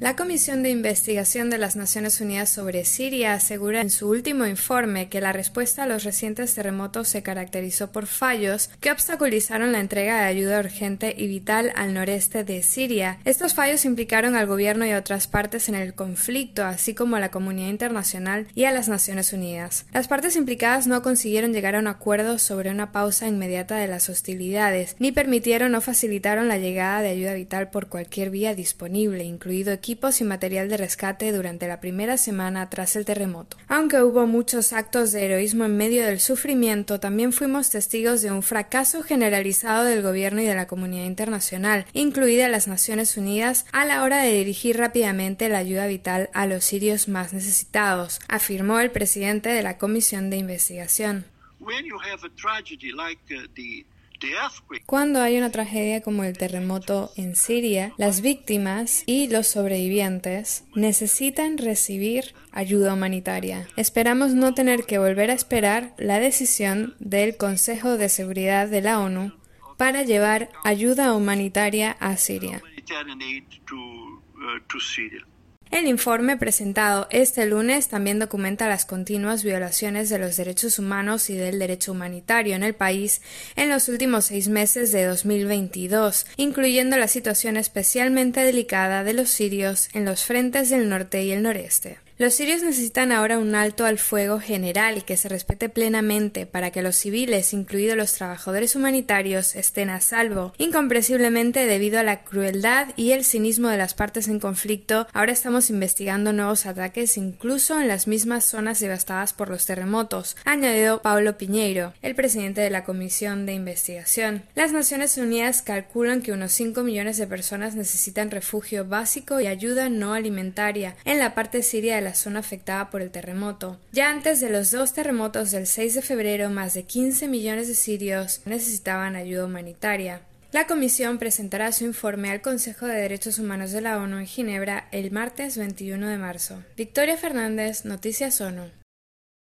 La Comisión de Investigación de las Naciones Unidas sobre Siria asegura en su último informe que la respuesta a los recientes terremotos se caracterizó por fallos que obstaculizaron la entrega de ayuda urgente y vital al noreste de Siria. Estos fallos implicaron al gobierno y a otras partes en el conflicto, así como a la comunidad internacional y a las Naciones Unidas. Las partes implicadas no consiguieron llegar a un acuerdo sobre una pausa inmediata de las hostilidades, ni permitieron o facilitaron la llegada de ayuda vital por cualquier vía disponible, incluido equipos y material de rescate durante la primera semana tras el terremoto. Aunque hubo muchos actos de heroísmo en medio del sufrimiento, también fuimos testigos de un fracaso generalizado del gobierno y de la comunidad internacional, incluida las Naciones Unidas, a la hora de dirigir rápidamente la ayuda vital a los sirios más necesitados, afirmó el presidente de la Comisión de Investigación. Cuando hay una tragedia como el terremoto en Siria, las víctimas y los sobrevivientes necesitan recibir ayuda humanitaria. Esperamos no tener que volver a esperar la decisión del Consejo de Seguridad de la ONU para llevar ayuda humanitaria a Siria. El informe presentado este lunes también documenta las continuas violaciones de los derechos humanos y del derecho humanitario en el país en los últimos seis meses de 2022, incluyendo la situación especialmente delicada de los sirios en los frentes del norte y el noreste. Los sirios necesitan ahora un alto al fuego general y que se respete plenamente para que los civiles, incluidos los trabajadores humanitarios, estén a salvo. Incomprensiblemente, debido a la crueldad y el cinismo de las partes en conflicto, ahora estamos investigando nuevos ataques incluso en las mismas zonas devastadas por los terremotos, añadió Paulo Piñeiro, el presidente de la Comisión de Investigación. Las Naciones Unidas calculan que unos 5 millones de personas necesitan refugio básico y ayuda no alimentaria en la parte siria de la zona afectada por el terremoto. Ya antes de los dos terremotos del 6 de febrero, más de 15 millones de sirios necesitaban ayuda humanitaria. La Comisión presentará su informe al Consejo de Derechos Humanos de la ONU en Ginebra el martes 21 de marzo. Victoria Fernández, Noticias ONU.